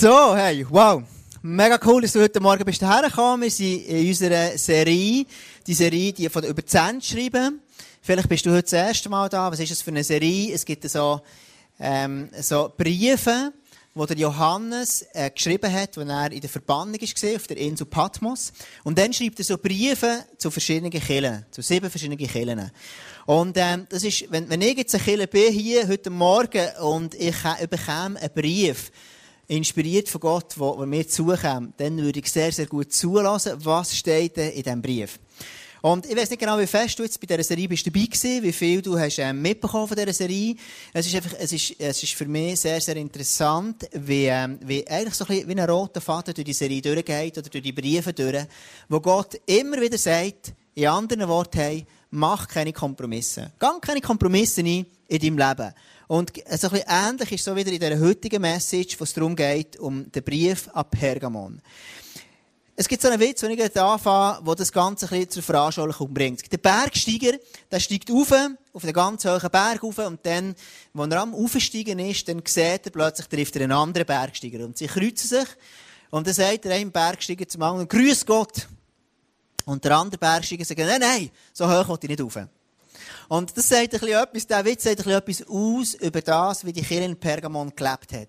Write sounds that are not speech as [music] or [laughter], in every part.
So, hey, wow. Mega cool, dass du heute Morgen bist hergekommen. Wir sind in unserer Serie, die Serie, die von über 10 schreiben. Vielleicht bist du heute das erste Mal da. Was ist das für eine Serie? Es gibt so, ähm, so Briefe, wo der Johannes äh, geschrieben hat, als er in der Verbannung war, auf der Insel Patmos. Und dann schreibt er so Briefe zu verschiedenen Kirchen, zu sieben verschiedenen Kirchen. Und ähm, das ist, wenn, wenn ich jetzt eine Kirche bin, hier heute Morgen, und ich äh, bekomme einen Brief, inspiriert von Gott, wo, wo mir zukommt, dann würde ich sehr, sehr gut zulassen, was steht in diesem Brief. Und ich weiß nicht genau, wie fest du jetzt bei dieser Serie bist dabei gewesen, wie viel du hast ähm, mitbekommen von dieser Serie. Es ist einfach, es ist, es ist für mich sehr, sehr interessant, wie, ähm, wie eigentlich so ein bisschen wie ein roter Faden durch die Serie durchgeht oder durch die Briefe durch, wo Gott immer wieder sagt, in anderen Worten, hey, mach keine Kompromisse. Gang keine Kompromisse ein in deinem Leben. Und so ein bisschen ähnlich ist so wieder in dieser heutigen Message, wo es darum geht, um den Brief an Pergamon. Es gibt so einen Witz, den ich jetzt anfange, der das Ganze ein bisschen zur Veranschaulichung bringt. Der Bergsteiger, der steigt auf, auf einen ganz hohen Berg auf, und dann, wenn er am Aufsteigen ist, dann sieht er plötzlich, trifft er einen anderen Bergsteiger. Und sie kreuzen sich, und dann sagt der eine Bergsteiger zum anderen, Grüß Gott! Und der andere Bergsteiger sagt, nein, nein, so hoch will ich nicht rauf. Und das sagt ein bisschen etwas, der Witz sagt ein bisschen etwas aus über das, wie die Kirche in Pergamon gelebt hat.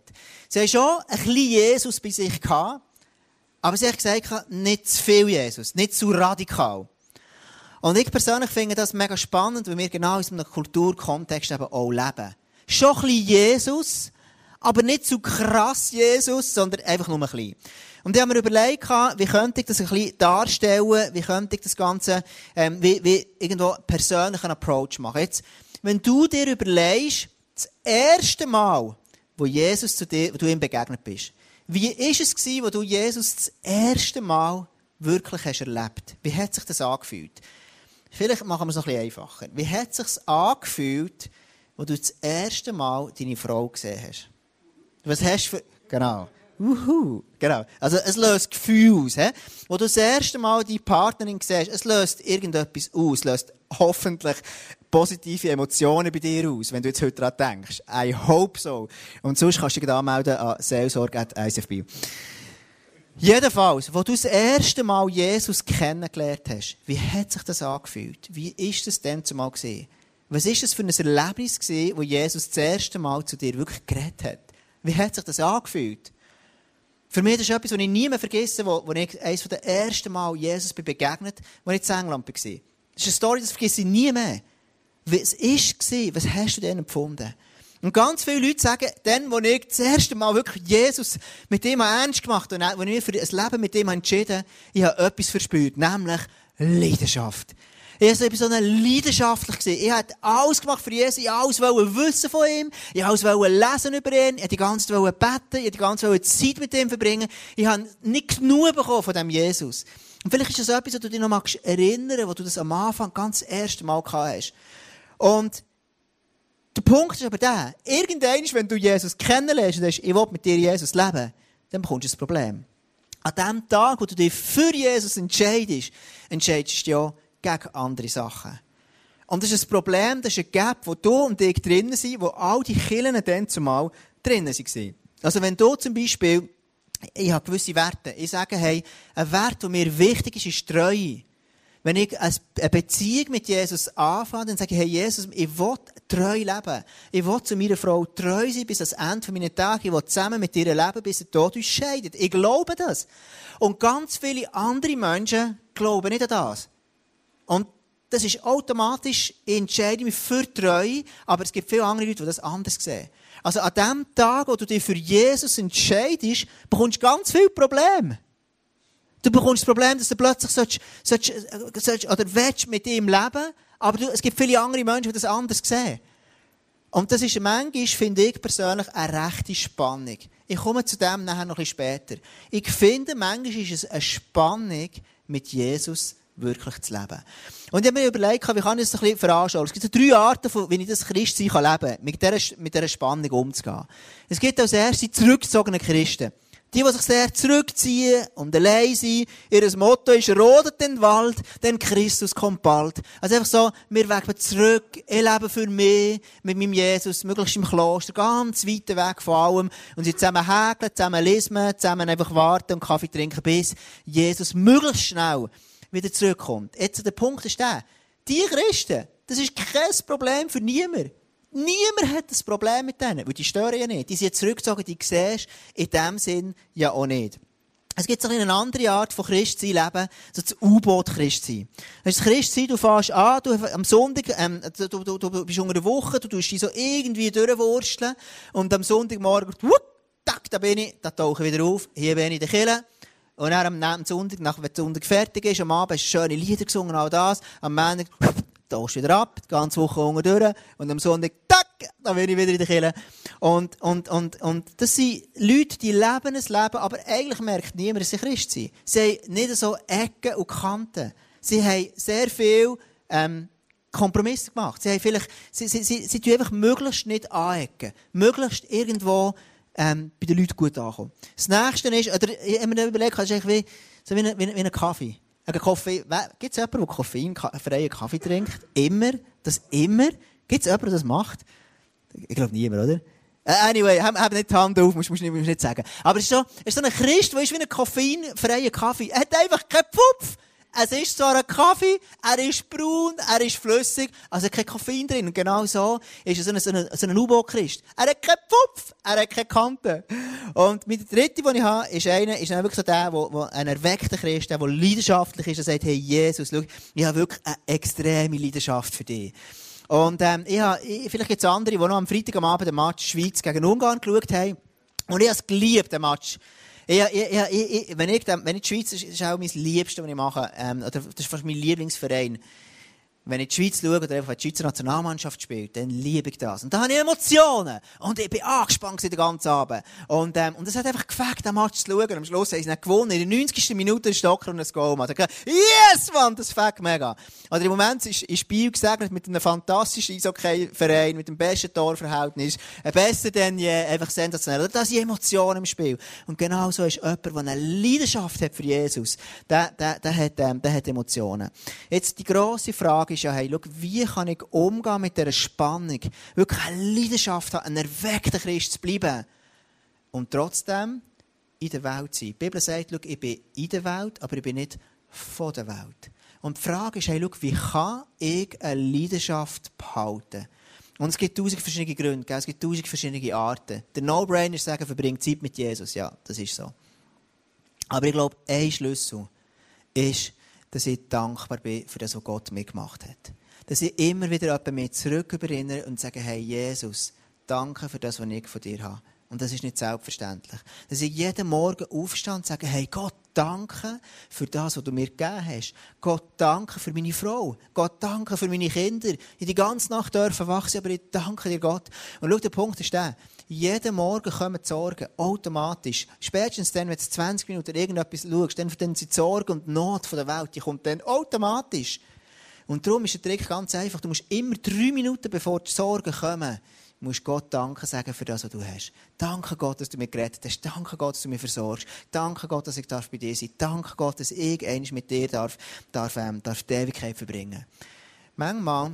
Sie haben schon ein bisschen Jesus bei sich gehabt, aber sie haben gesagt, nicht zu viel Jesus, nicht zu radikal. Und ich persönlich finde das mega spannend, weil wir genau in einem Kulturkontext eben auch leben. Schon ein bisschen Jesus, aber nicht zu krass Jesus, sondern einfach nur ein bisschen. Und ich habe mir überlegt, wie könnte ich das ein bisschen darstellen, wie könnte ich das Ganze, ähm, wie, wie irgendwo persönlichen Approach machen. Jetzt, wenn du dir überlegst, das erste Mal, wo Jesus zu dir, wo du ihm begegnet bist, wie ist es gewesen, wo du Jesus das erste Mal wirklich hast erlebt? Wie hat sich das angefühlt? Vielleicht machen wir es noch ein bisschen einfacher. Wie hat es angefühlt, wo du das erste Mal deine Frau gesehen hast? Was hast du für, genau. Uhu, genau. Also, es löst Gefühl aus, he? Wo du das erste Mal deine Partnerin siehst, es löst irgendetwas aus, löst hoffentlich positive Emotionen bei dir aus, wenn du jetzt heute daran denkst. I hope so. Und sonst kannst du dich anmelden an seelsorge.icfb. Jedenfalls, wo du das erste Mal Jesus kennengelernt hast, wie hat sich das angefühlt? Wie ist das denn zumal gesehen? Was ist das für ein Erlebnis gewesen, wo Jesus das erste Mal zu dir wirklich geredet hat? Wie hat sich das angefühlt? Für mich ist das etwas, was ich nie mehr vergesse, wo, wo ich eines der ersten Mal Jesus bin begegnet, als ich in England war. Das ist eine Story, das vergesse ich nie mehr. Was war, was hast du denn empfunden? Und ganz viele Leute sagen, dann, als ich das erste Mal wirklich Jesus mit dem ernst gemacht habe, und als ich für ein Leben mit dem entschieden habe, ich habe etwas verspürt, nämlich Leidenschaft. Ich war so leidenschaftlich. Ich wollte alles gemacht für Jesus. Ich alles wissen von ihm. Ich alles lesen über ihn. Ich die ganze Zeit beten. Ich die ganze Zeit mit ihm verbringen. Ich habe nicht genug bekommen von dem Jesus. Und vielleicht ist das etwas, was du dich noch magst erinnern, wo du das am Anfang ganz erste Mal gehabt hast. Und der Punkt ist aber der, irgendwann, wenn du Jesus kennenlernst und sagst, ich will mit dir Jesus leben, dann bekommst du ein Problem. An dem Tag, wo du dich für Jesus entscheidest, entscheidest du ja gegen andere Sachen. Und das ist ein Problem, das ist ein Gap, wo du und ich drinnen sind, wo all die Killen dann zumal drinnen waren. Also wenn du zum Beispiel, ich habe gewisse Werte, ich sage, hey, ein Wert, der mir wichtig ist, ist Treue. Wenn ich eine Beziehung mit Jesus anfange, dann sage ich, hey Jesus, ich will treu leben. Ich will zu meiner Frau treu sein bis ans Ende meiner Tage. Ich will zusammen mit ihr leben, bis der Tod uns scheidet. Ich glaube das. Und ganz viele andere Menschen glauben nicht an das. Und das ist automatisch, mich für treu, aber es gibt viele andere Leute, die das anders sehen. Also an dem Tag, wo du dich für Jesus entscheidest, bekommst du ganz viele Probleme. Du bekommst das Problem, dass du plötzlich sollst, sollst, sollst, oder willst mit ihm leben, aber du, es gibt viele andere Menschen, die das anders sehen. Und das ist manchmal, finde ich persönlich, eine rechte Spannung. Ich komme zu dem nachher noch ein bisschen später. Ich finde, manchmal ist es eine Spannung mit Jesus wirklich zu leben. Und ich habe mir überlegt, wie kann ich das ein bisschen veranschaulichen. Es gibt so drei Arten, wie ich das Christsein kann leben kann, mit dieser, mit dieser Spannung umzugehen. Es gibt als erstes die zurückgezogenen Christen. Die, die sich sehr zurückziehen und allein sind, ihr Motto ist, rodet den Wald, denn Christus kommt bald. Also einfach so, wir wegen zurück, ich lebe für mich, mit meinem Jesus, möglichst im Kloster, ganz weit weg von allem, und sie zusammen häkeln, zusammen lesen, zusammen einfach warten und Kaffee trinken, bis Jesus möglichst schnell wieder zurückkommt. Jetzt, der Punkt ist der, die Christen, das ist kein Problem für niemanden. Niemand hat ein Problem mit denen, weil die stören ja nicht. Die sind zurückgezogen, die siehst in dem Sinn ja auch nicht. Es gibt so eine andere Art von Christsein leben, so das U-Boot-Christsein. Das ist Christsein, du fährst an, du, am Sonntag, ähm, du, du, du, bist unter der Woche, du tust dich so irgendwie durchwursteln, und am Sonntagmorgen, wupp, tack, da bin ich, da tauche ich wieder auf, hier bin ich in der Kille, und dann am Sonntag, nach, wenn der Sonntag fertig ist, am Abend hast du schöne Lieder gesungen, all das, am Montag, [laughs] tauchst wieder ab, die ganze Woche unten durch, und am Sonntag, tack, da bin ich wieder in der Kirche. Und, und, und, und das sind Leute, die leben ein Leben, aber eigentlich merkt niemand, dass sie Christ sind. Sie haben nicht so Ecken und Kanten. Sie haben sehr viel, ähm, Kompromisse gemacht. Sie haben vielleicht, sie, sie, sie, sie tun einfach möglichst nicht anecken. Möglichst irgendwo, ähm, bei den Leuten gut ankommen. Das nächste ist, oder, ich habe mir überlegt, das ist wie, so wie, ein, wie, ein Kaffee. Ein Kaffee, gibt es jemanden, der koffeinfreien Kaffee trinkt? Immer? Das immer? Gibt es jemanden, der das macht? Ich glaube niemand, oder? Äh, anyway, hab, hab nicht die Hand auf, musst, musst, musst nicht sagen. Aber es ist so, es ist so ein Christ, der ist wie ein koffeinfreier Kaffee. Er hat einfach keinen Pfupf. Es ist zwar ein Kaffee, er ist braun, er ist flüssig, also kein Koffein drin. Und genau so ist er so ein, so ein, so ein U-Boot-Christ. Er hat keinen Pfupf, er hat keine Kante. Und mit der dritte, den ich habe, ist einer, ist wirklich so der, der, der ein erweckter Christ, der, der leidenschaftlich ist, der sagt, hey, Jesus, schau, ich habe wirklich eine extreme Leidenschaft für dich. Und, ähm, ich habe, ich, vielleicht gibt es andere, die noch am Freitag am Abend den Match Schweiz gegen Ungarn geschaut haben. Und ich habe es geliebt, den Match. Ich, ich, ich, wenn, ich, wenn ich die Schweiz, das ist auch mein Liebstes, was ich mache, ähm, oder das ist fast mein Lieblingsverein. Wenn ich die Schweiz schaue oder einfach die Schweizer Nationalmannschaft spielt, dann liebe ich das. Und da habe ich Emotionen. Und ich bin angespannt den ganzen Abend. Und, ähm, und es hat einfach gefällt, den Match zu schauen. Am Schluss haben sie nicht gewonnen. In der 90. Minute ist Stocker und ein Goal. Sagt, yes, Mann, das fängt mega. Oder im Moment ist, ist Spiel gesegnet mit einem fantastischen Eishockey-Verein, mit dem besten Torverhältnis. Ein besser denn je, einfach sensationell. Da sind Emotionen im Spiel. Und genau so ist jemand, der eine Leidenschaft hat für Jesus. Der, der, der hat, ähm, der hat Emotionen. Jetzt die grosse Frage Frage ist ja, hey, schau, wie kann ich umgehen mit dieser Spannung? Wirklich eine Leidenschaft haben, ein erweckter Christ zu bleiben. Und trotzdem in der Welt sein. Die Bibel sagt, schau, ich bin in der Welt, aber ich bin nicht von der Welt. Und die Frage ist, hey, schau, wie kann ich eine Leidenschaft behalten? Und es gibt tausend verschiedene Gründe, gell? es gibt tausend verschiedene Arten. Der No-Brainer ist sagen, verbring Zeit mit Jesus. Ja, das ist so. Aber ich glaube, ein Schlüssel ist, dass ich dankbar bin für das, was Gott mir gemacht hat. Dass ich immer wieder jemanden mir zurück erinnere und sage, hey Jesus, danke für das, was ich von dir habe. Und das ist nicht selbstverständlich. Dass ich jeden Morgen aufstehe und sage, hey Gott, danke für das, was du mir gegeben hast. Gott, danke für meine Frau. Gott, danke für meine Kinder. Ich die ganze Nacht dürfen wachsen, aber ich danke dir, Gott. Und schau, der Punkt ist der. Jeden Morgen kommen die Sorgen automatisch. Spätestens dann, wenn du 20 Minuten irgendetwas schaust, dann sind die Sorgen und die Not der Welt, die kommt dann automatisch. Und darum ist der Trick ganz einfach. Du musst immer drei Minuten, bevor die Sorgen kommen, musst Gott Danke sagen für das, was du hast. Danke Gott, dass du mich gerettet hast. Danke Gott, dass du mich versorgst. Danke Gott, dass ich darf bei dir sein darf. Danke Gott, dass ich einmal mit dir darf, darf, ähm, darf die Ewigkeit verbringen. Manchmal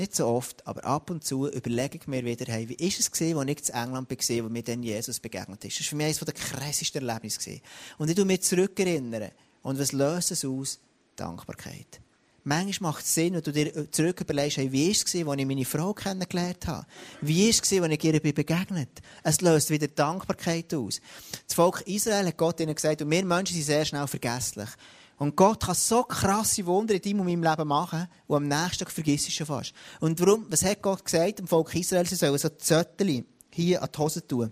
nicht so oft, aber ab und zu überlege ich mir wieder, hey, wie ist es gewesen, als ich in England war, wo mir dann Jesus begegnet ist. Das war für mich eines der krassesten Erlebnisse. Und ich erinnere mich zurück. Und was löst es aus? Dankbarkeit. Manchmal macht es Sinn, wenn du dir zurück überlegst, hey, wie war es, als ich meine Frau kennengelernt habe? Wie war es, als ich ihr begegnet Es löst wieder Dankbarkeit aus. Das Volk Israel hat Gott ihnen gesagt, und wir Menschen sind sehr schnell vergesslich. Und Gott kann so krasse Wunder in deinem und meinem Leben machen, und am nächsten Tag vergisst du schon fast. Und warum, was hat Gott gesagt dem Volk Israel? Sie sollen so Zötteli hier an die Hose tun.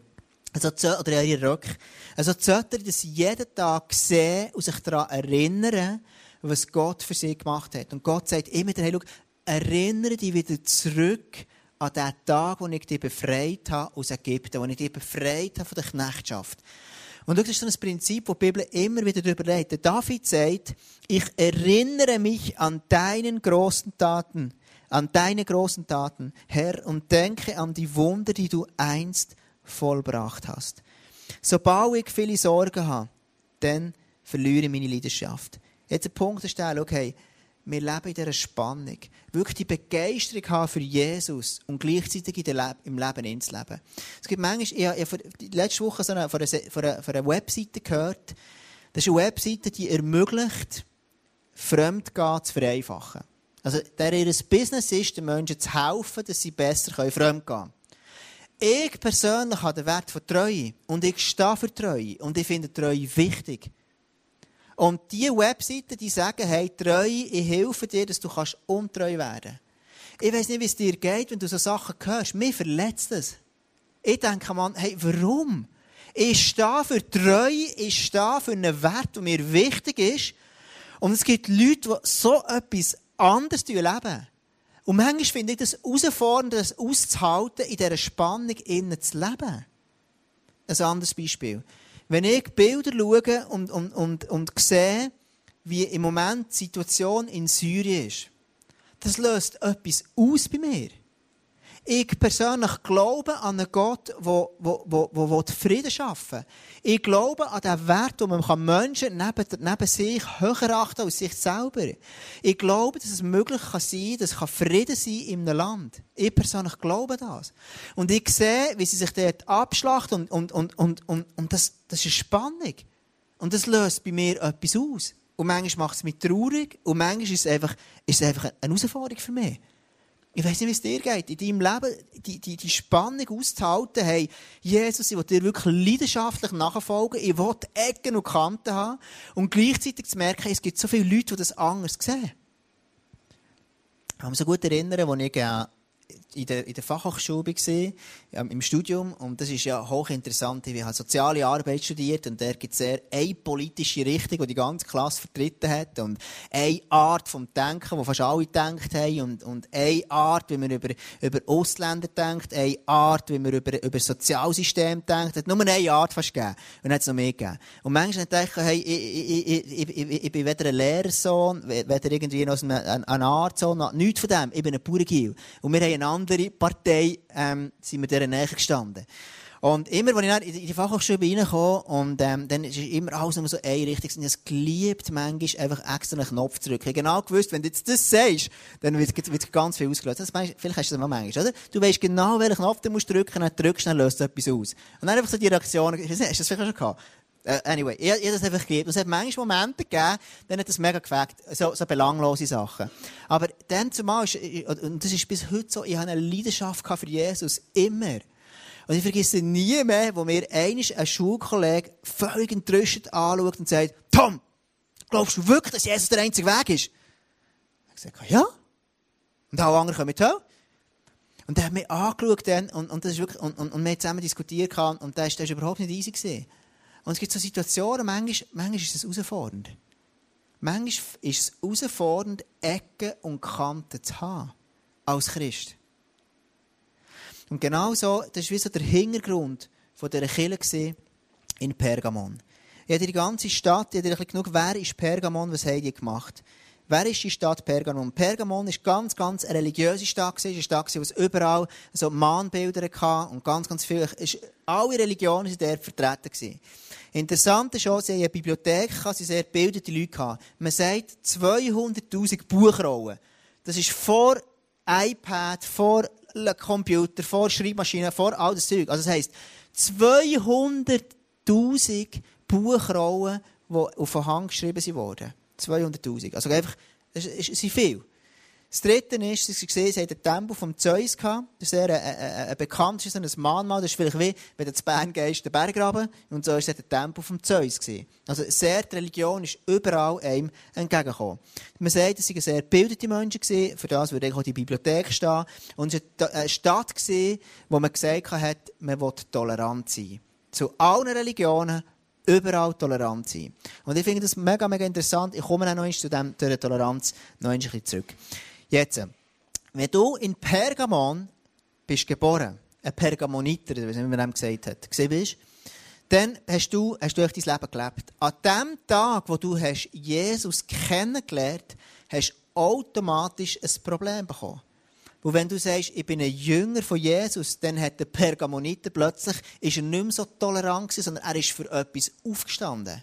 Also, oder in ihre Röcke. Also Zötteli, dass sie jeden Tag sehen und sich daran erinnern, was Gott für sie gemacht hat. Und Gott sagt immer, hey, schau, erinnere dich wieder zurück an den Tag, wo ich dich befreit habe aus Ägypten, wo ich dich befreit habe von der Knechtschaft. Und das ist so ein Prinzip, das die Bibel immer wieder darüber redet. David sagt, ich erinnere mich an deinen großen Taten, an deine großen Taten, Herr, und denke an die Wunder, die du einst vollbracht hast. Sobald ich viele Sorgen habe, dann verliere ich meine Leidenschaft. Jetzt der Punkt ist der, okay, wir leben in dieser Spannung. Wirklich die Begeisterung haben für Jesus und gleichzeitig im Leben ins Leben. Es gibt manchmal, ich habe letzte Woche so eine, von, einer, von, einer, von einer Webseite gehört, das ist eine Webseite, die ermöglicht, Fremdgehen zu vereinfachen. Also, der ihr Business ist, den Menschen zu helfen, dass sie besser fremdgehen können. Ich persönlich habe den Wert von Treue. Und ich stehe für Treue. Und ich finde Treue wichtig. Und diese Webseiten, die sagen, hey, Treue, ich helfe dir, dass du kannst untreu werden Ich weiss nicht, wie es dir geht, wenn du so Sachen hörst. Mir verletzt das. Ich denke, man, hey, warum? Ich stehe für Treue, ich stehe für einen Wert, der mir wichtig ist. Und es gibt Leute, die so etwas anderes leben. Und manchmal finde ich das herausfordernd, das auszuhalten, in dieser Spannung innen zu leben. Ein anderes Beispiel. Wenn ich Bilder schaue und, und, und, und sehe, wie im Moment die Situation in Syrien ist, das löst etwas aus bei mir. Ich persönlich glaube an einen Gott, der, Frieden schaffen will. Ich glaube an den Wert, wo man Menschen neben, neben sich höher achten als sich selber. Ich glaube, dass es möglich kann sein kann, dass Frieden sein in einem Land. Ich persönlich glaube das. Und ich sehe, wie sie sich dort abschlachten und, und, und, und, und, das, das ist Spannung. Und das löst bei mir etwas aus. Und manchmal macht es mich traurig und manchmal ist es einfach, ist einfach eine Herausforderung für mich. Ich weiß nicht, wie es dir geht. In deinem Leben die, die, die Spannung auszuhalten, hey, Jesus, ich will dir wirklich leidenschaftlich nachfolgen, ich will Ecken und Kanten haben und gleichzeitig zu merken, es gibt so viele Leute, die das anders sehen. Ich kann mich so gut erinnern, als ich äh, in der, in der Fachhochschule war, im Studium. Und das ist ja hochinteressant. Ich habe soziale Arbeit studiert und da gibt es sehr eine politische Richtung, die die ganze Klasse vertreten hat. Und eine Art vom Denken, die fast alle gedacht haben. Und, und eine Art, wie man über, über Ausländer denkt. Eine Art, wie man über, über Sozialsystem denkt. Es hat nur eine Art fast gegeben. Und hat es noch mehr gegeben. Und manchmal denke ich, hey, ich, ich, ich, ich, bin weder ein Lehrersohn, weder irgendwie noch ein, ein, Artsohn, nichts von dem. Ich bin ein Bauergil. Und wir haben eine andere Partei, ähm, sind wir dieser Nähe gestanden. Und immer, als ich in die Fachhochschule reinkam, und, ähm, dann ist immer alles nur so einrichtig. Und es geliebt, manchmal einfach extra einen Knopf zu drücken. Genau gewusst, wenn du jetzt das sagst, dann wird, wird ganz viel ausgelöst. Das meinst, vielleicht hast du das mal manchmal, oder? Du weißt genau, welchen Knopf du musst drücken, dann drückst dann löst du etwas aus. Und dann einfach so die Reaktion, hast du das vielleicht schon gehabt? Uh, anyway, ich, ich das einfach geliebt. Und es hat manchmal Momente gegeben, dann hat das mega gefällt. So, so belanglose Sachen. Aber dann zumal ist, und das ist bis heute so, ich habe eine Leidenschaft für Jesus. Immer. Und ich vergesse nie mehr, wo mir einisch ein Schulkollege völlig entrüstet anschaut und sagt, Tom, glaubst du wirklich, dass Jesus der einzige Weg ist? Ich sage, ja. Und alle anderen kommen mit, Und er hat mich angeschaut dann, und, und, das ist wirklich, und, und, und wir haben zusammen diskutiert, und das, das ist überhaupt nicht easy gewesen. Und es gibt so Situationen, manchmal, manchmal ist es herausfordernd. Manchmal ist es herausfordernd, Ecken und Kanten zu haben. Als Christ. Und genau so, das war wie so der Hintergrund von dieser Kirche in Pergamon. Ich hatte die ganze Stadt, ich hatte genug, wer ist Pergamon, was haben die gemacht? Wer ist die Stadt Pergamon? Pergamon ist ganz, ganz eine religiöse Stadt eine Stadt wo es überall so Mahnbilder hatte und ganz, ganz viel, alle Religionen waren dort vertreten Interessant ist auch, sie haben eine Bibliothek, sie sehr gebildete Leute gehabt. Man sagt 200.000 Buchrollen. Das ist vor iPad, vor Computer, vor Schreibmaschinen, vor all das Zeug. Also das heisst, 200.000 Buchrollen, die auf den Hang geschrieben wurden. 200.000. Also einfach, das sind viel. Das dritte ist, Sie sehen, sie hatten den Tempel vom Zeus gehabt. Das ist sehr, ein, ein, ein bekanntes, ein Mahnmal. Das ist vielleicht wie, wenn du zu Bern gehst, der Berggraben. Und so ist der Tempel vom Zeus gewesen. Also sehr, die Religion ist überall einem entgegengekommen. Man sagt, es waren sehr gebildete Menschen gewesen. Für das würde auch die Bibliothek stehen. Und es war eine Stadt gewesen, wo man gesagt hat, man will tolerant sein. Zu allen Religionen, überall tolerant sein. Und ich finde das mega, mega interessant. Ich komme auch noch zu dem, dieser Toleranz noch ein bisschen zurück. Jetzt, wenn du in Pergamon bist geboren, ein Pergamoniter, wie man dem gesagt hat, gesehen bist, dann hast du, hast du dein Leben gelebt. An dem Tag, wo du hast Jesus kennengelernt hast, hast du automatisch ein Problem bekommen. Weil wenn du sagst, ich bin ein Jünger von Jesus, dann hat der Pergamoniter plötzlich, ist er nicht mehr so tolerant gewesen, sondern er ist für etwas aufgestanden.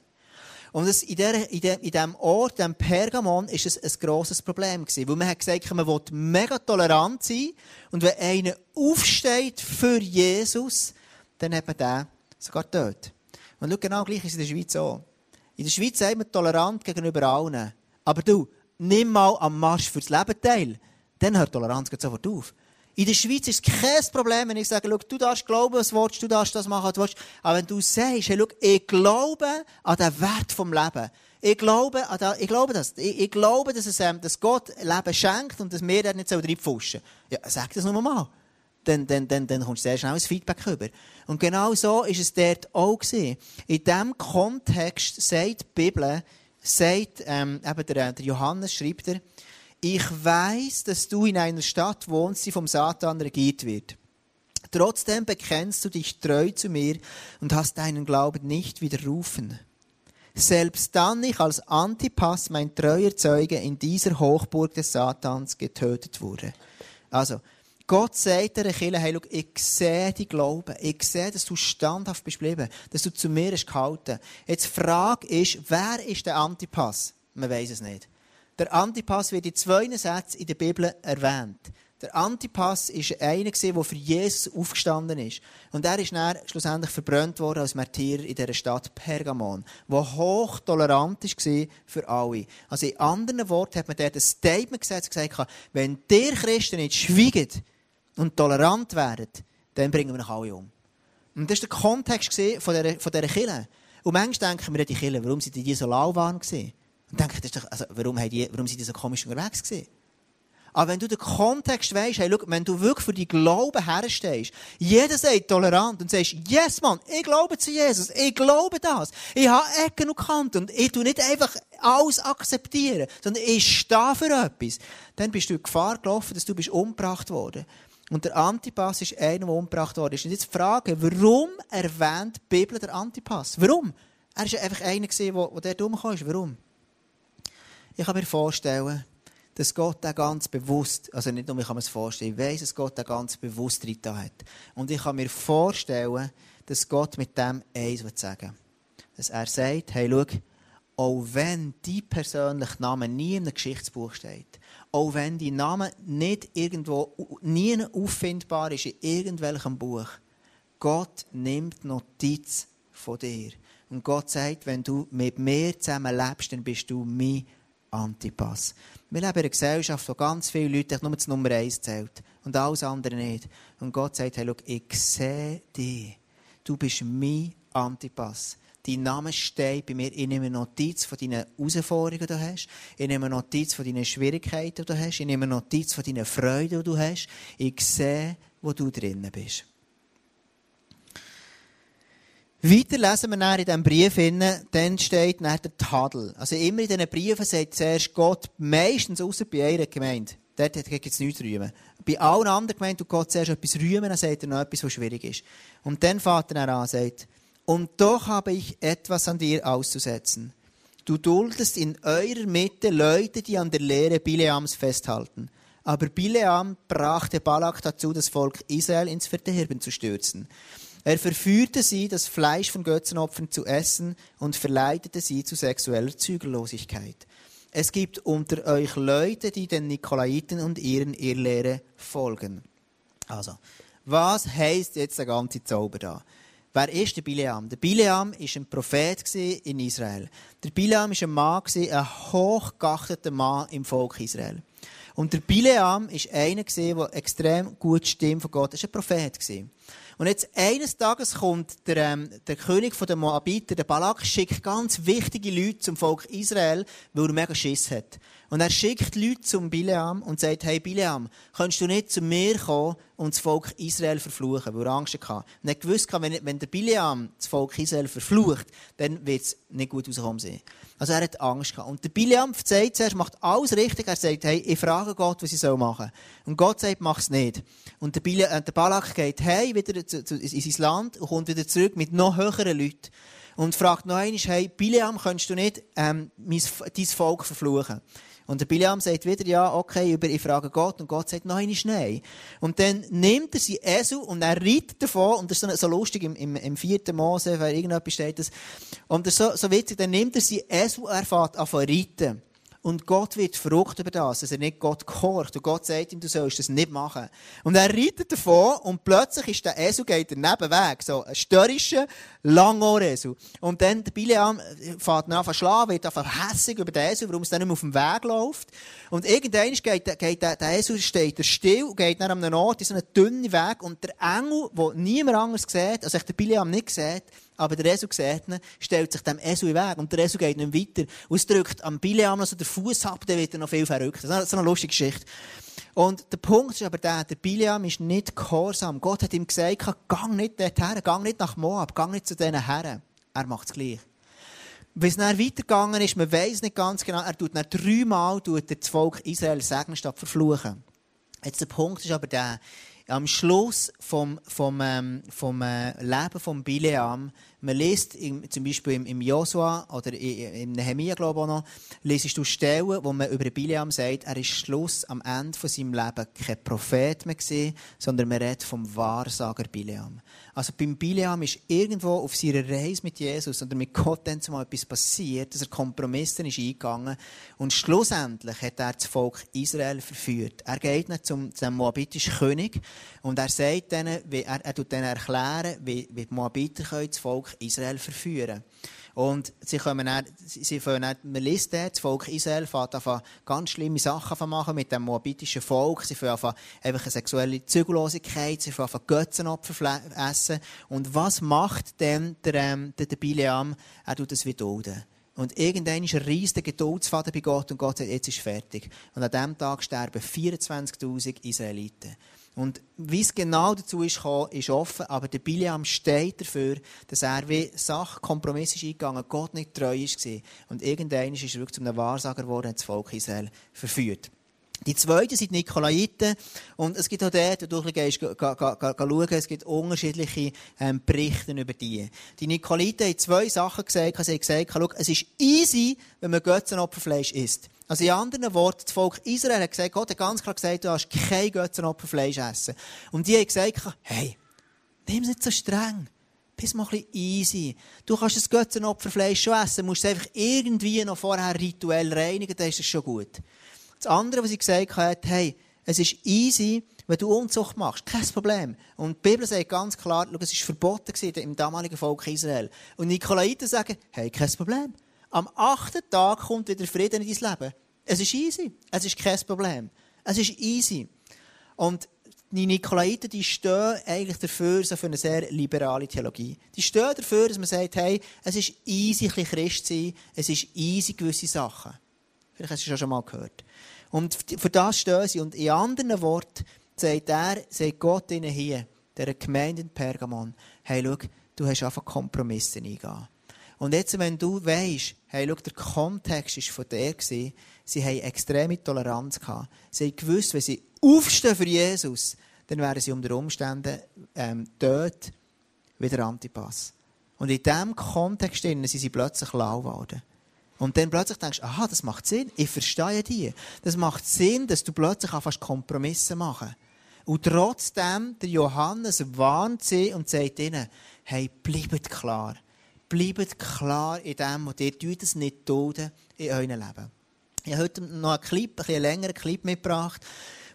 Und das, in, der, in, dem, in diesem Ort, in diesem Pergamon, ist es ein grosses Problem gewesen. Weil man hat gesagt, man will mega tolerant sein. Und wenn einer aufsteht für Jesus, dann hat man den sogar tot. Und schau, genau gleich ist es in der Schweiz auch. In der Schweiz sind wir tolerant gegenüber allen. Aber du, nimm mal am Marsch fürs Leben teil. Dann hört Toleranz sofort auf. In der Schweiz ist kein Problem, wenn ich sage, du darfst glauben, was du willst, du darfst das machen, was du willst. Aber wenn du sagst, hey, ich glaube an den Wert vom Leben. Ich glaube, an das, ich glaube das. Ich, glaube, dass, es, ähm, Gott Leben schenkt und dass wir da nicht so reinpfuschen. Ja, sag das nur mal. Dann, dann, dann, dann kommst du sehr schnell ein Feedback über. Und genau so ist es dort auch gewesen. In diesem Kontext sagt die Bibel, sagt, ähm, eben der, der Johannes schreibt er, ich weiß, dass du in einer Stadt wohnst, die vom Satan regiert wird. Trotzdem bekennst du dich treu zu mir und hast deinen Glauben nicht widerrufen. Selbst dann ich als Antipas, mein treuer Zeuge, in dieser Hochburg des Satans getötet wurde. Also, Gott sagt der Kirche, hey, schau, ich sehe die Glauben. Ich sehe, dass du standhaft bist geblieben, dass du zu mir hast gehalten. Jetzt die Frage ist, wer ist der Antipas? Man weiß es nicht. Der Antipas wird in zwei Sätzen in der Bibel erwähnt. Der Antipas war einer, der für Jesus aufgestanden ist. Und er ist dann schlussendlich verbrannt worden als Märtyrer in dieser Stadt Pergamon, der hoch tolerant war für alle. Also in anderen Worten hat man dort ein Statement gesetzt und gesagt, wenn ihr Christen nicht schweigen, und tolerant werden, dann bringen wir noch alle um. Und das war der Kontext von dieser, von dieser Kirche. Und manchmal denken wir, die Kirche, warum sind die so lauwarm gewesen? Und denken, das ist doch, also, warum, die, warum sind die so komisch unterwegs gewesen? Aber wenn du den Kontext weisst, hey, schau, wenn du wirklich für die Glauben herstehst, jeder sagt tolerant und sagst, yes, Mann, ich glaube zu Jesus, ich glaube das, ich habe Ecken und Kanten und ich tue nicht einfach alles akzeptieren, sondern ich stehe für etwas, dann bist du in Gefahr gelaufen, dass du bist umgebracht worden. Und der Antipas ist einer, der umgebracht worden ist. Und jetzt die Frage, warum erwähnt die Bibel der Antipas? Warum? Er war einfach einer, der dort umgekommen ist. Warum? Ich kann mir vorstellen, dass Gott da ganz bewusst, also nicht nur ich kann mir es vorstellen, ich weiss, dass Gott da ganz bewusst drin hat. Und ich kann mir vorstellen, dass Gott mit dem eins sagen will. Dass er sagt, hey, schau, auch wenn dein persönlicher Name nie in einem Geschichtsbuch steht, auch wenn dein Name nicht irgendwo, nie auffindbar ist in irgendwelchem Buch, Gott nimmt Notiz von dir. Und Gott sagt, wenn du mit mir zusammen lebst, dann bist du mein Antipass. Wir leben in einer Gesellschaft, wo ganz viele Leute nur das Nummer eins zählt und alles andere nicht. Und Gott sagt, hey, schau, ich sehe dich. Du bist mein Antipass. Dein Name steht bei mir. Ich nehme Notiz von deinen Herausforderungen, die du hast. Ich nehme Notiz von deinen Schwierigkeiten, die du hast. Ich nehme Notiz von deinen Freuden, die du hast. Ich sehe, wo du drinnen bist. Weiter lesen wir in diesem Brief, dann steht nach der Tadel. Also immer in diesen Briefen sagt zuerst Gott, meistens außer bei einer Gemeinde. Dort gibt es nichts rühmen. Bei allen anderen Gemeinden tut Gott zuerst etwas rühmen, dann sagt er noch etwas, was schwierig ist. Und dann fährt er an sagt, und doch habe ich etwas an dir auszusetzen. Du duldest in eurer Mitte Leute, die an der Lehre Bileams festhalten. Aber Bileam brachte Balak dazu, das Volk Israel ins Verderben zu stürzen. Er verführte sie, das Fleisch von Götzenopfern zu essen und verleitete sie zu sexueller Zügellosigkeit. Es gibt unter euch Leute, die den Nikolaiten und ihren Irrlehre folgen. Also, was heißt jetzt der ganze Zauber da? Wer ist der Bileam? Der Bileam war ein Prophet in Israel. Der Bileam war ein Mann, ein hochgeachteter Mann im Volk Israel. Und der Bileam war einer, der extrem gut die Stimme von Gott. Er war ein Prophet. Und jetzt eines Tages kommt der, ähm, der König der Moabiter, der Balak, schickt ganz wichtige Leute zum Volk Israel, weil er mega Schiss hat. Und er schickt Leute zum Bileam und sagt, hey Bileam, kannst du nicht zu mir kommen und das Volk Israel verfluchen, weil er Angst hatte. Und er wusste, wenn, wenn der Bileam das Volk Israel verflucht, dann wird es nicht gut rauskommen sein. Also er hat Angst gehabt. Und der Bileam sagt zuerst, macht alles richtig. Er sagt, hey, ich frage Gott, was ich machen soll. Und Gott sagt, mach es nicht. Und der, Bileam, äh, der Balak geht hey, wieder zu, zu, in sein Land und kommt wieder zurück mit noch höheren Leuten. Und fragt noch einmal, hey, Bileam, kannst du nicht ähm, mein, dein Volk verfluchen? Und der Biliam sagt wieder, ja, okay, über, ich frage Gott, und Gott sagt, nein, ist nein. Und dann nimmt er sein Esel und er reitet davon, und das ist so, lustig im, im, im vierten Mose, weil irgendetwas steht das, und das ist so, so witzig, dann nimmt er sein Esel und er fährt an reiten. Und Gott wird verrückt über das, dass er nicht Gott gehorcht. Und Gott sagt ihm, du sollst das nicht machen. Und er reitet davon und plötzlich ist der Esel geht der Nebenweg. So ein störrischer Langohresel. Und dann der Bileam fährt an schlagen, wird einfach hässig über den Esel, warum es dann nicht mehr auf dem Weg läuft. Und irgendwann geht, geht der, der Esel steht er still geht nach einem Ort in so einen dünnen Weg. Und der Engel, der niemand anders sieht, also der Bileam nicht sieht, aber der Esel sieht ihn, stellt sich dem Esel in den Weg. Und der Esel geht nicht weiter. Und es drückt am Bileam noch so den Fuß ab, dann wird er noch viel verrückt. Das ist eine lustige Geschichte. Und der Punkt ist aber der, der Bileam ist nicht gehorsam. Gott hat ihm gesagt, gang nicht dorthin, gang nicht nach Moab, gang nicht zu diesen Herren. Er macht es gleich. Wie es dann weitergegangen ist, man weiß nicht ganz genau, er tut dann dreimal tut das Volk Israel segnen statt verfluchen. Jetzt der Punkt ist aber der, am Schluss vom, vom, ähm, vom äh, Leben von Bileam, man liest im, zum Beispiel im, im Josua oder im Nehemiah, glaube ich auch noch, liest du Stellen, wo man über Bileam sagt, er ist Schluss am Ende von seinem Leben kein Prophet mehr gewesen, sondern man redet vom Wahrsager Bileam. Also beim Bileam ist irgendwo auf seiner Reise mit Jesus oder mit Gott dann mal etwas passiert, dass er Kompromisse ist eingegangen und schlussendlich hat er das Volk Israel verführt. Er geht nicht zum, zum moabitischen König und er sagt denen, wie, er, er tut denen erklären, wie, wie die Moabiter das Volk Israel verführen und sie kommen dann, sie fangen dann, man liest dort, das Volk Israel fängt an, ganz schlimme Sachen zu machen mit dem moabitischen Volk. Sie fangen an, einfach eine sexuelle Zügellosigkeit, sie fangen an, Götzenopfer essen. Und was macht denn der, ähm, der, der Bileam? Er tut es wie dulden. Und irgendwann ist ein riesiger Geduldsfaden bei Gott und Gott sagt, jetzt ist fertig. Und an diesem Tag sterben 24.000 Israeliten. Und wie es genau dazu ist gekommen, ist offen, aber der Biliam steht dafür, dass er wie Sache Kompromiss ist eingegangen, Gott nicht treu war. Und irgendwann ist er wirklich zu einem Wahrsager geworden und das Volk Israel verführt. Die zweite sind die Nikolaiten. Und es gibt auch dort, wenn du gehst, schauen, es gibt unterschiedliche ähm, Berichte über die. Die Nikolaiten haben zwei Sachen gesagt. Sie haben gesagt, schau, es ist easy, wenn man Götzenopferfleisch isst. Also in anderen Worten, das Volk Israel hat gesagt, Gott hat ganz klar gesagt, du hast kein Götzenopferfleisch essen. Und die haben gesagt, hey, nimm es nicht so streng. Bist mal ein bisschen easy. Du kannst das Götzenopferfleisch schon essen, musst es einfach irgendwie noch vorher rituell reinigen, dann ist es schon gut. Das andere, was ich gesagt habe, hey, es ist easy, wenn du Unzucht machst. Kein Problem. Und die Bibel sagt ganz klar, schau, es war verboten im damaligen Volk Israel. Und Nikolaiten sagen, hey, kein Problem. Am achten Tag kommt wieder Frieden in dein Leben. Es ist easy. Es ist kein Problem. Es ist easy. Und die Nikolaiten, die stehen eigentlich dafür, so für eine sehr liberale Theologie. Die stehen dafür, dass man sagt, hey, es ist easy, ein Christ zu sein. Es ist easy, gewisse Sachen. Vielleicht hast du es schon mal gehört. Und für das stehen sie. Und in anderen Worten sagt er, sagt Gott ihnen hier, der Gemeinde in Pergamon, hey, schau, du hast einfach Kompromisse eingehen. Und jetzt, wenn du weißt, hey, schau, der Kontext war von der, sie haben extreme Toleranz gehabt. Sie haben gewusst, wenn sie aufstehen für Jesus, dann wären sie unter Umständen ähm, dort wieder Antipass. Und in diesem Kontext sind sie plötzlich lau geworden. Und dann plötzlich denkst du, aha, das macht Sinn, ich verstehe die. Das macht Sinn, dass du plötzlich anfängst Kompromisse machen. Und trotzdem, der Johannes warnt sie und sagt ihnen, hey, bleibt klar bleibt klar in dem und ihr tut es nicht dulden in eurem Leben. Ich habe heute noch einen Clip, einen längeren Clip mitgebracht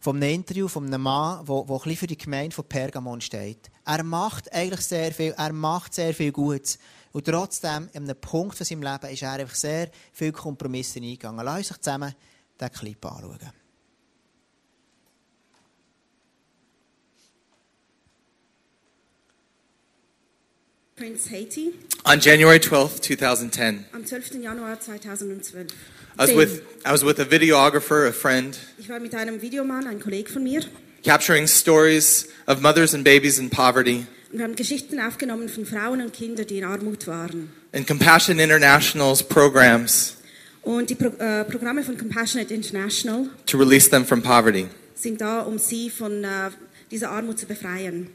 von einem Interview von einem Mann, der, der ein für die Gemeinde von Pergamon steht. Er macht eigentlich sehr viel, er macht sehr viel Gutes. Und trotzdem, an einem Punkt von seinem Leben, ist er einfach sehr viele Kompromisse eingegangen. Lass uns zusammen diesen Clip anschauen. Prince Haiti. On January 12th, 2010. Am 12. Januar 2012. I was with I was with a videographer, a friend. Ich war mit einem Videomann, ein Kollege von mir. Capturing stories of mothers and babies in poverty. Wir haben Geschichten aufgenommen von Frauen und Kindern, die in Armut waren. And Compassion International's programs. Und die Pro äh, Programme von Compassionate International. To release them from poverty. Sind da, um sie von äh, dieser Armut zu befreien.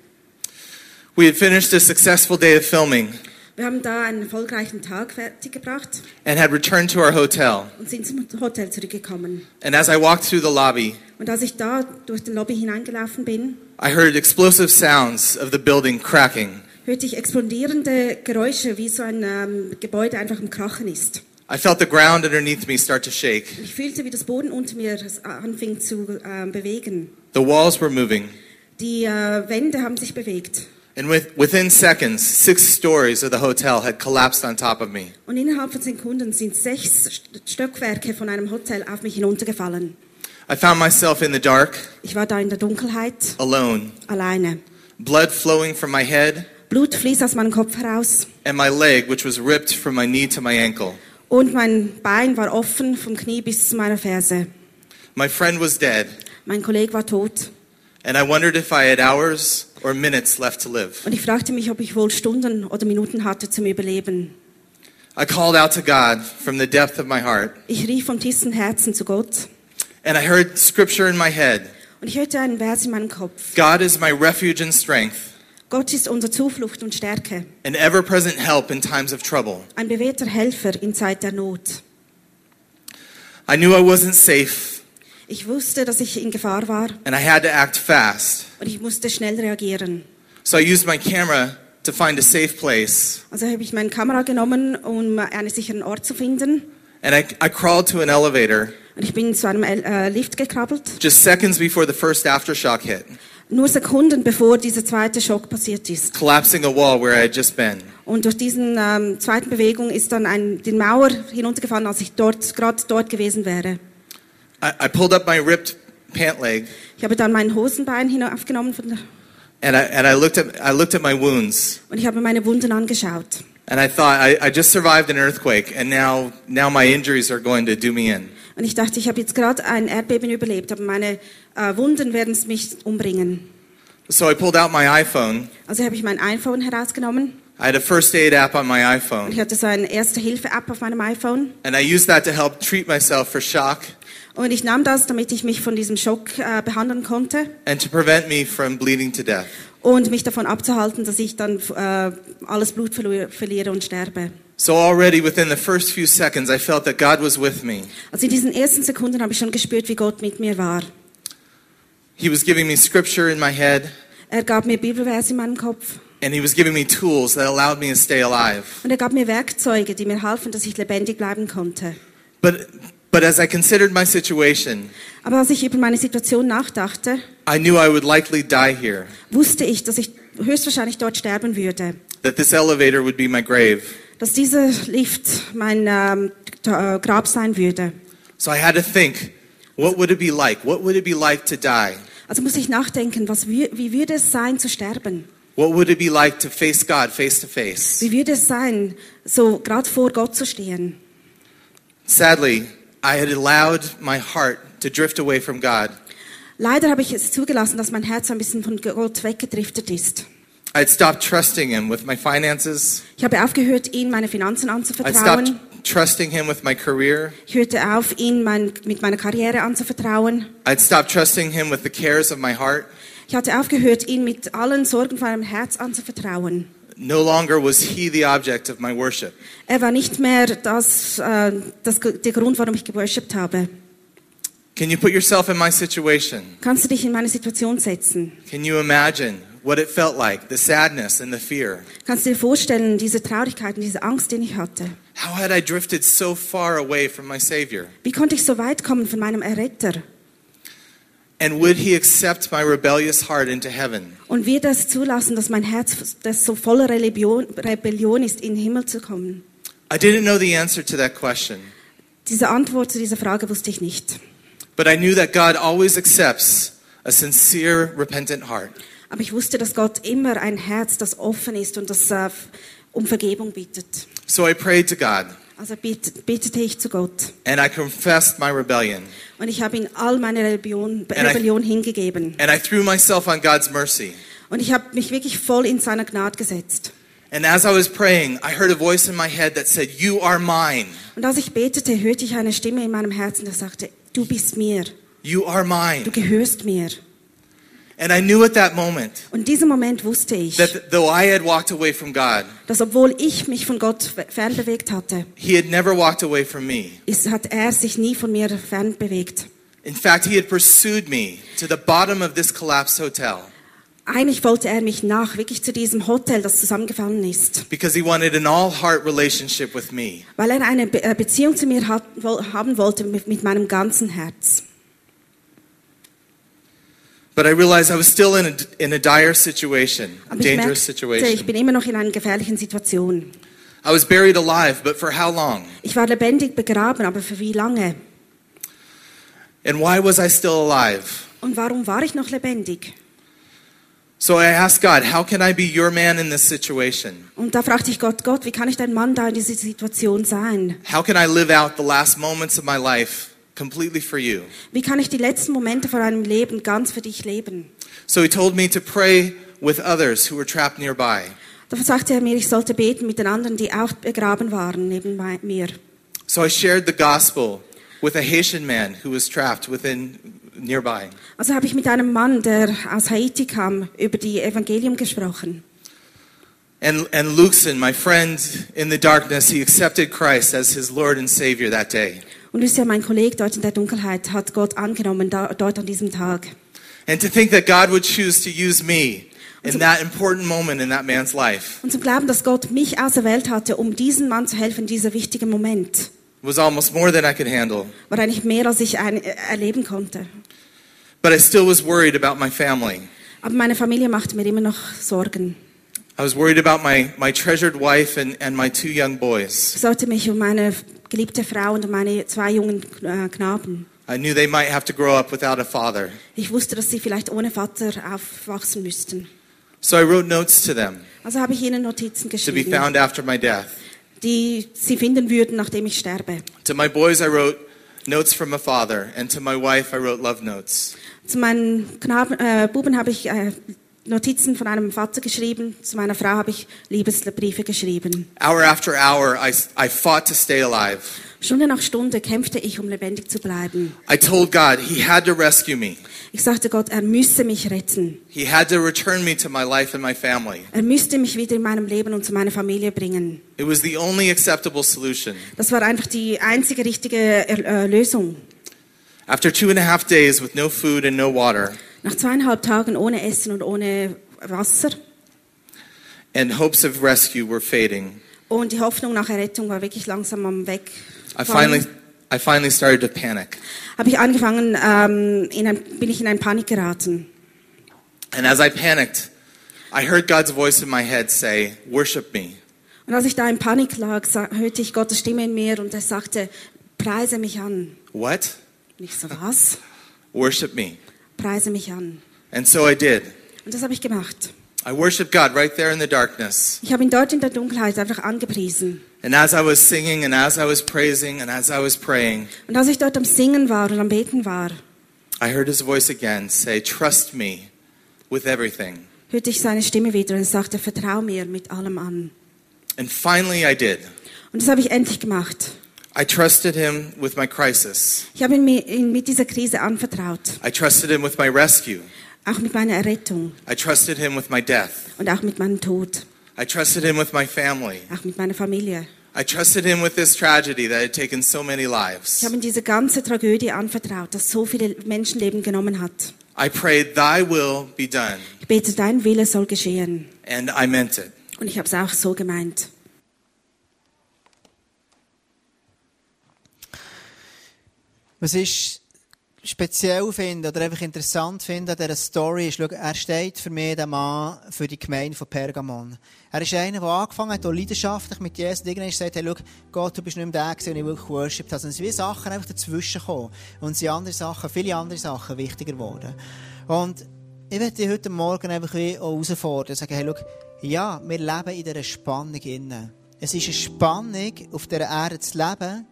We had finished a successful day of filming. Wir haben da einen erfolgreichen Tag fertiggebracht and had returned to our hotel. und sind zum Hotel zurückgekommen. And as I walked through the lobby, Und als ich da durch den Lobby hineingelaufen bin, I heard explosive sounds of the building cracking. hörte ich explodierende Geräusche, wie so ein ähm, Gebäude einfach im Krachen ist. I felt the ground underneath me start to shake. Ich fühlte, wie das Boden unter mir anfing zu ähm, bewegen. The walls were moving. Die äh, Wände haben sich bewegt. And with, within seconds, six stories of the hotel had collapsed on top of me. Und innerhalb von Sekunden sind sechs Stockwerke von einem Hotel auf mich hinuntergefallen. I found myself in the dark, Ich war da in der Dunkelheit, alone, alleine. blood flowing from my head, Blut fließt aus meinem Kopf heraus and my leg, which was ripped from my knee to my ankle. und mein Bein war offen vom Knie bis zu meiner Ferse. My friend was dead, Mein Kollege war tot and I wondered if I had hours or minutes left to live. und ich fragte mich, ob ich wohl Stunden oder Minuten hatte zum Überleben. I called out to God from the depth of my heart, Ich rief vom tiefsten Herzen zu Gott and I heard scripture in my head und ich hörte einen Vers in meinem Kopf. God is my refuge and strength, Gott ist unsere Zuflucht und Stärke, an ever present help in times of trouble. ein bewährter Helfer in Zeit der Not. I knew I wasn't safe, Ich wusste, dass ich in Gefahr war and I had to act fast. und ich musste schnell reagieren. So I used my camera to find a safe place, Also habe ich meine Kamera genommen, um einen sicheren Ort zu finden. and I, I crawled to an elevator Und ich bin zu einem äh, Lift gekrabbelt. just seconds before the first aftershock hit, Nur Sekunden bevor dieser zweite Schock passiert ist. collapsing a wall where I had just been. Und durch diesen ähm, zweiten Bewegung ist dann ein, die Mauer hinuntergefallen, als ich dort gerade dort gewesen wäre. I, I pulled up my ripped pant leg, Ich habe dann mein Hosenbein hinaufgenommen von der, and I, and I, looked, at, I looked at my wounds, und ich habe meine Wunden angeschaut. and I thought, I, I just survived an earthquake, and now, now my injuries are going to do me in. Und ich dachte, ich habe jetzt gerade ein Erdbeben überlebt, aber meine äh, Wunden werden es mich umbringen. So I pulled out my iPhone. Also habe ich mein iPhone herausgenommen I had a first aid app on my iPhone, ich hatte so eine Erste-Hilfe-App auf meinem iPhone. and I used that to help treat myself for shock Und ich nahm das, damit ich mich von diesem Schock äh, behandeln konnte and to prevent me from bleeding to death. und mich davon abzuhalten, dass ich dann äh, alles Blut verliere und sterbe. So already within the first few seconds, I felt that God was with me. Also in diesen ersten Sekunden habe ich schon gespürt, wie Gott mit mir war. He was giving me scripture in my head, Er gab mir Bibelvers in meinem Kopf and He was giving me tools that allowed me to stay alive. und er gab mir Werkzeuge, die mir halfen, dass ich lebendig bleiben konnte. But, but as I considered my situation, Aber als ich über meine Situation nachdachte, I knew I would likely die here, wusste ich, dass ich höchstwahrscheinlich dort sterben würde. that this elevator would be my grave. Dass dieser Lift mein ähm, äh, Grab sein würde. So I had to think, what would it be like? What would it be like to die? Also muss ich nachdenken, was, wie würde es sein zu sterben? What would it be like to face God face to face? Wie würde es sein, so gerade vor Gott zu stehen? Sadly, I had allowed my heart to drift away from God. Leider habe ich es zugelassen, dass mein Herz ein bisschen von Gott weggedriftet ist. I'd stopped trusting Him with my finances. Ich habe aufgehört, ihm meine Finanzen anzuvertrauen. stopped trusting Him with my career. Ich hörte auf, ihn mein, mit meiner Karriere anzuvertrauen. I'd stopped trusting Him with the cares of my heart. Ich hatte aufgehört, ihn mit allen Sorgen von meinem Herz anzuvertrauen. No longer was He the object of my worship. Er war nicht mehr das, äh, das, der Grund, warum ich geworshipped habe. Can you put yourself in my situation? Kannst du dich in meine Situation setzen? Can you imagine what it felt like, the sadness and the fear? Kannst du dir vorstellen, diese Traurigkeit und diese Angst, die ich hatte? How had I drifted so far away from my Savior? Wie konnte ich so weit kommen von meinem Erretter? And would He accept my rebellious heart into heaven? Und wird es zulassen, dass mein Herz, das so voller Rebellion, Rebellion ist, in den Himmel zu kommen? I didn't know the answer to that question, Diese Antwort zu dieser Frage wusste ich nicht. but I knew that God always accepts a sincere, repentant heart. Aber ich wusste, dass Gott immer ein Herz, das offen ist und das äh, um Vergebung bittet. So I prayed to God Also bet- betete ich zu Gott. and I confessed my rebellion. Und ich habe ihm all meine Rebellion, And I- hingegeben. And I threw myself on God's mercy. Und ich habe mich wirklich voll in seiner Gnade gesetzt. And as I was praying, I heard a voice in my head that said, You are mine. Und als ich betete, hörte ich eine Stimme in meinem Herzen, die sagte, du bist mir, You are du mine. gehörst mir. And I knew at that moment Und in diesem Moment wusste ich, that though I had walked away from God, dass obwohl ich mich von Gott fernbewegt hatte, He had never walked away from me. ist, hat er sich nie von mir fernbewegt. In fact, He had pursued me to the bottom of this collapsed hotel Eigentlich wollte er mich nach, wirklich zu diesem Hotel, das zusammengefallen ist, because He wanted an all heart relationship with me. weil er eine äh, Beziehung zu mir hat, haben wollte mit, mit meinem ganzen Herz. But I realized I was still in a, in a dire situation, a dangerous merkte, ich situation. bin immer noch in einer gefährlichen Situation. I was buried alive, but for how long? Ich war lebendig begraben, aber für wie lange? And why was I still alive? Und warum war ich noch lebendig? So I asked God, how can I be your man in this situation? Und da fragte ich Gott, Gott, wie kann ich dein Mann da in dieser Situation sein? How can I live out the last moments of my life completely for you? Wie kann ich die letzten Momente von einem Leben ganz für dich leben? So he told me to pray with others who were trapped nearby. Da sagte er mir, ich sollte beten mit den anderen, die auch begraben waren neben mir. So I shared the gospel with a Haitian man who was trapped within nearby. Also habe ich mit einem Mann, der aus Haiti kam, über die Evangelium gesprochen. And, and Luxon, my friend in the darkness, he accepted Christ as his Lord and Savior that day. Und Lucia, mein Kollege dort in der Dunkelheit, hat Gott angenommen, da, dort an diesem Tag. And to think that God would choose to use me in that important moment in that man's life Und zum Glauben, dass Gott mich auserwählt hatte, um diesem Mann zu helfen, in dieser wichtigen Moment, was almost more than I could handle. war eigentlich mehr, als ich ein, äh, erleben konnte. But I still was worried about my family. Aber meine Familie machte mir immer noch Sorgen. I was worried about my, my treasured wife and, and my two young boys. Ich sollte mich um meine geliebte Frau und um meine zwei jungen äh, Knaben. I knew they might have to grow up without a father. Ich wusste, dass sie vielleicht ohne Vater aufwachsen müssten. So I wrote notes to them Also habe ich ihnen Notizen to be geschrieben, found after my death. die sie finden würden, nachdem ich sterbe. To my boys, I wrote notes from a father. And to my wife, I wrote love notes. Zu meinen Knaben, äh, Buben habe ich äh, Notizen von einem Vater geschrieben. Zu meiner Frau habe ich Liebesbriefe geschrieben. Hour after hour, I, I fought to stay alive. Stunde nach Stunde kämpfte ich, um lebendig zu bleiben. I told God He had to rescue me. Ich sagte Gott, er müsse mich retten. He had to return me to my life and my family. Er müsste mich wieder in meinem Leben und zu meiner Familie bringen. It was the only acceptable solution. Das war einfach die einzige richtige äh, Lösung. After two and a half days with no food and no water, Nach zweieinhalb Tagen ohne Essen und ohne Wasser and hopes of rescue were fading, und die Hoffnung nach Errettung war wirklich langsam am Weg. I finally, I finally started to panic. habe ich angefangen, ähm, in ein, bin ich in eine Panik geraten. And as I panicked, I heard God's voice in my head say, Worship me. Und als ich da in Panik lag, hörte ich Gottes Stimme in mir und er sagte, preise mich an. What? Und ich so, was? [laughs] Worship me. Preise mich an. And so I did. Und das habe ich gemacht. I worshiped God right there in the darkness. Ich habe ihn dort in der Dunkelheit einfach angepriesen. And as I was singing and as I was praising and as I was praying, Und als ich dort am Singen war und am Beten war, I heard his voice again say, Trust me with everything. hörte ich seine Stimme wieder und sagte, vertrau mir mit allem an. And finally I did. Und das habe ich endlich gemacht. I trusted him with my crisis. Ich habe ihn mi- ihn mit dieser Krise anvertraut, I trusted him with my rescue. auch mit meiner Errettung I trusted him with my death. und auch mit meinem Tod, I trusted him with my family. auch mit meiner Familie. I trusted him with this tragedy that had taken so many Ich lives. habe ihm diese ganze Tragödie anvertraut, das so viele Menschenleben genommen hat. I prayed, Thy will be done. Ich bete, dein Wille soll geschehen. And I meant it. Und ich habe es auch so gemeint. Was ich speziell finde oder einfach interessant finde an dieser Story ist, schau, er steht für mich, der Mann, für die Gemeinde von Pergamon. Er ist einer, der angefangen hat, leidenschaftlich mit Jesus und irgendwann gesagt hat, hey, schau, Gott, du bist nicht mehr der gewesen, den ich wirklich worshipped habe. Es sind wie Sachen einfach dazwischen gekommen. Und es sind andere Sachen, viele andere Sachen wichtiger geworden. Und ich möchte dich heute Morgen einfach wie auch herausfordern und sagen, hey, schau, ja, wir leben in dieser Spannung innen. Es ist eine Spannung, auf dieser Erde zu leben,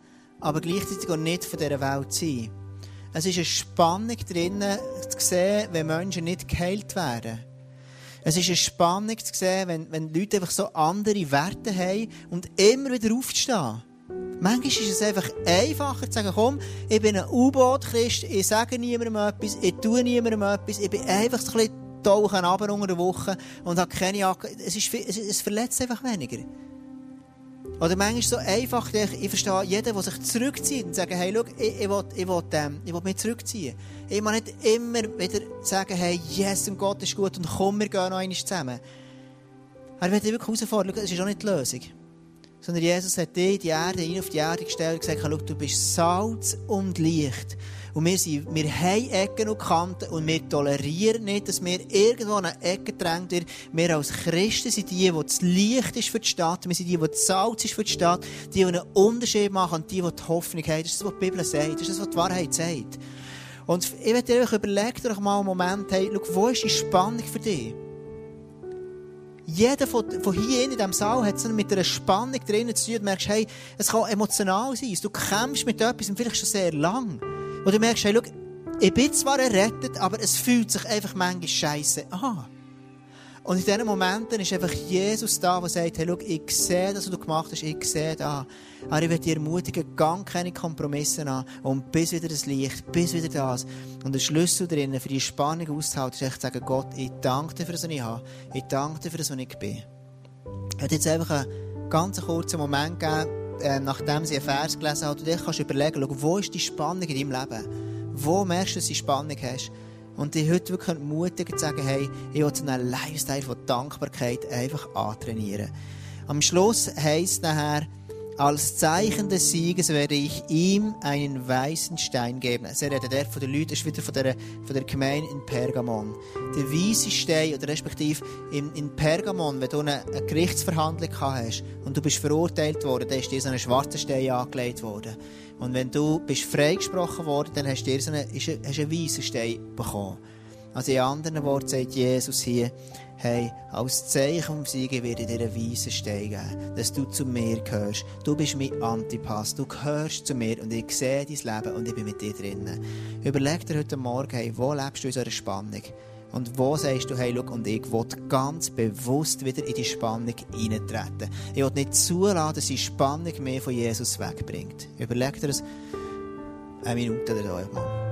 aber gleichzeitig auch nicht von dieser Welt sein. Es ist eine Spannung drinnen, zu sehen, wenn Menschen nicht geheilt werden. Es ist eine Spannung zu sehen, wenn, wenn Leute einfach so andere Werte haben und immer wieder aufzustehen. Manchmal ist es einfach einfacher zu sagen, komm, ich bin ein U-Boot-Christ, ich sage niemandem etwas, ich tue niemandem etwas, ich bin einfach so ein bisschen tauchen runter unter der Woche und habe keine Jacke. Es, ist, es, es verletzt einfach weniger. Oder manchmal so einfach, ich, ich verstehe jeden, der sich zurückzieht und sagt, hey, schau, ich, ich, will, ich, will, ähm, ich will mich zurückziehen. Ich muss nicht immer wieder sagen, hey, yes, und Gott ist gut und komm, wir gehen noch einmal zusammen. Er wird wirklich herausfordern, das ist auch nicht die Lösung. Sondern Jesus hat dich die Erde, auf die Erde gestellt und gesagt, du bist Salz und Licht. Und wir, sind, wir haben Ecken und Kanten und wir tolerieren nicht, dass wir irgendwo an eine Ecke drängt wird. Wir als Christen sind die, die das Licht ist für die Stadt. Wir sind die, die Salz ist für die Stadt. Die, die einen Unterschied machen und die, die die Hoffnung haben. Das ist das, was die Bibel sagt. Das ist das, was die Wahrheit sagt. Und ich möchte dir überlegen, mal einen Moment, hey, schau, wo ist die Spannung für dich? Jeder von, von hier in diesem Saal hat es mit einer Spannung drinnen zu tun. Du merkst, hey, es kann emotional sein. Du kämpfst mit etwas vielleicht schon sehr lang. Und du merkst, hey, schau, ich bin zwar errettet, aber es fühlt sich einfach manchmal scheiße an. Und in diesen Momenten ist einfach Jesus da, der sagt, hey, schau, ich sehe das, was du gemacht hast, ich sehe da. Aber ich werde dich ermutigen, gang keine Kompromisse an und bis wieder das Licht, bis wieder das. Und der Schlüssel drinnen, für die Spannung auszuhalten, ist echt zu sagen, Gott, ich danke dir für das, was ich habe. Ich danke dir für das, was ich bin. Ich jetzt einfach einen ganz kurzen Moment geben, äh, nachdem sie einen Vers gelesen hat, und dich kannst überlegen, schau, wo ist die Spannung in deinem Leben? Wo merkst du, dass du die Spannung hast? Und dich heute wirklich ermutigen zu sagen, hey, ich will so einen Lifestyle von Dankbarkeit einfach antrainieren. Am Schluss heisst nachher, als Zeichen des Sieges werde ich ihm einen weißen Stein geben. Er redet der von den Leuten, ist wieder von der, von der Gemeinde in Pergamon. Der weiße Stein, oder respektive in, in Pergamon, wenn du eine, eine Gerichtsverhandlung hast und du bist verurteilt worden, dann ist dir so ein schwarzer Stein angelegt worden. Und wenn du bist freigesprochen worden, dann hast du dir so einen, hast einen weißen Stein bekommen. Also in anderen Worten sagt Jesus hier, hey, als Zeichen vom Siegen werde ich dir einen weißen Stein geben, dass du zu mir gehörst. Du bist mein Antipass, du gehörst zu mir und ich sehe dein Leben und ich bin mit dir drinnen. Überleg dir heute Morgen, hey, wo lebst du in so einer Spannung? Und wo sagst du, hey, schau, und ich will ganz bewusst wieder in die Spannung hineintreten. Ich will nicht zulassen, dass die Spannung mehr von Jesus wegbringt. Überleg dir das eine Minute oder so.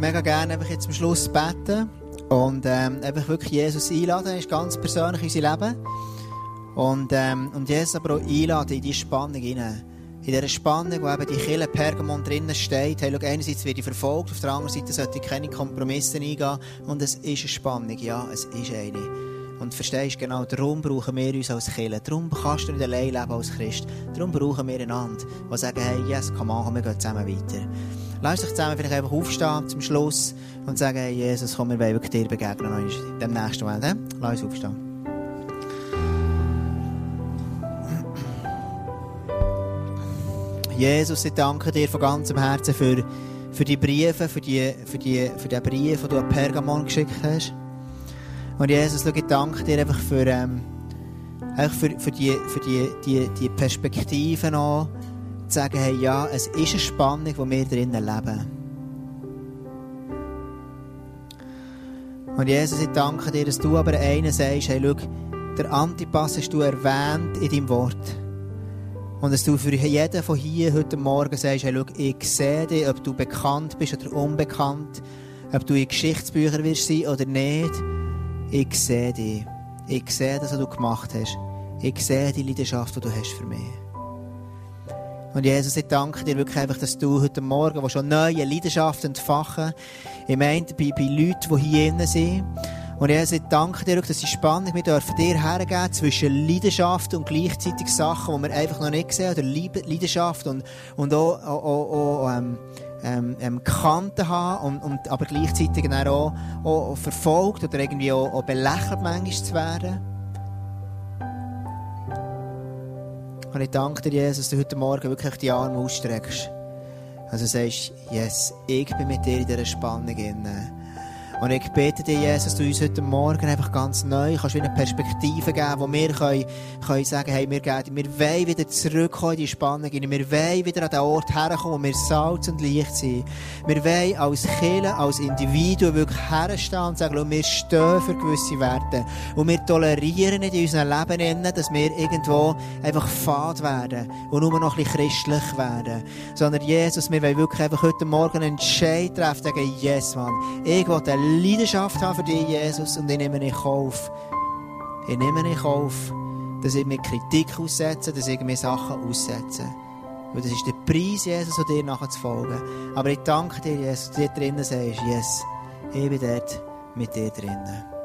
Ich mega gerne einfach jetzt zum Schluss beten und ähm, einfach wirklich Jesus einladen, ist ganz persönlich in unser Leben. Und, ähm, und Jesus aber auch einladen in diese Spannung hinein. In dieser Spannung, wo eben die Kille Pergamon drinnen steht, hey, schau, einerseits werde ich verfolgt, auf der anderen Seite sollte ich keine Kompromisse eingehen. Und es ist eine Spannung, ja, es ist eine. Und verstehst du, genau darum brauchen wir uns als Kille. Darum kannst du nicht allein leben als Christ. Darum brauchen wir einander, die sagen, hey, yes, komm an, wir gehen zusammen weiter. Lass dich zusammen vielleicht einfach aufstehen zum Schluss und sagen, hey Jesus, komm, wir wollen wirklich dir begegnen in dem nächsten Moment. He? Lass uns aufstehen. Jesus, ich danke dir von ganzem Herzen für, für die Briefe, für, die, für, die, für den Brief, den du an Pergamon geschickt hast. Und Jesus, ich danke dir einfach für, ähm, für, für, die, für die, die, die Perspektiven an, zu sagen, hey, ja, es ist eine Spannung, die wir drinnen leben. Und Jesus, ich danke dir, dass du aber einen sagst, hey, schau, der Antipass hast du erwähnt in deinem Wort. Und dass du für jeden von hier heute Morgen sagst, hey, schau, ich sehe dich, ob du bekannt bist oder unbekannt, ob du in Geschichtsbüchern wirst sein oder nicht, ich sehe dich. Ich sehe das, was du gemacht hast. Ich sehe die Leidenschaft, die du hast für mich. Und Jesus, ich danke dir wirklich einfach, dass du heute Morgen, wo schon neue Leidenschaft entfachen, ich meine, bei, bei Leuten, die hier innen sind, und Jesus, ich danke dir, dass die Spannung wir dürfen dir hergeben zwischen Leidenschaft und gleichzeitig Sachen, die wir einfach noch nicht sehen, oder Leidenschaft und, und auch, auch, auch, auch ähm, ähm, ähm, Kanten haben, und, und, aber gleichzeitig dann auch, auch, verfolgt oder irgendwie auch, auch belächelt manchmal zu werden. Und ich danke dir, Jesus, dass du heute Morgen wirklich die Arme ausstreckst. Also sagst, yes, ich bin mit dir in dieser Spannung inne. Und ich bete dir, Jesus, du uns heute Morgen einfach ganz neu kannst eine Perspektive geben, wo wir können, können sagen, hey, wir, gehen, wir wollen wieder zurückkommen in die Spannung. Wir wollen wieder an den Ort herkommen, wo wir Salz und Licht sind. Wir wollen als Kirche, als Individuen wirklich herstehen und sagen, wir stehen für gewisse Werte. Und wir tolerieren nicht in unserem Leben, dass wir irgendwo einfach fad werden und nur noch ein bisschen christlich werden. Sondern Jesus, wir wollen wirklich einfach heute Morgen einen Entscheid treffen, sagen, yes, Mann, ich will Leidenschaft habe für dich, Jesus, und ich nehme in Kauf. Ich nehme in Kauf, dass ich mir Kritik aussetze, dass ich mir Sachen aussetze. Weil das ist der Preis, Jesus, um dir folgen. Aber ich danke dir, Jesus, dass du dir drinnen sagst, yes, ich bin dort mit dir drinnen.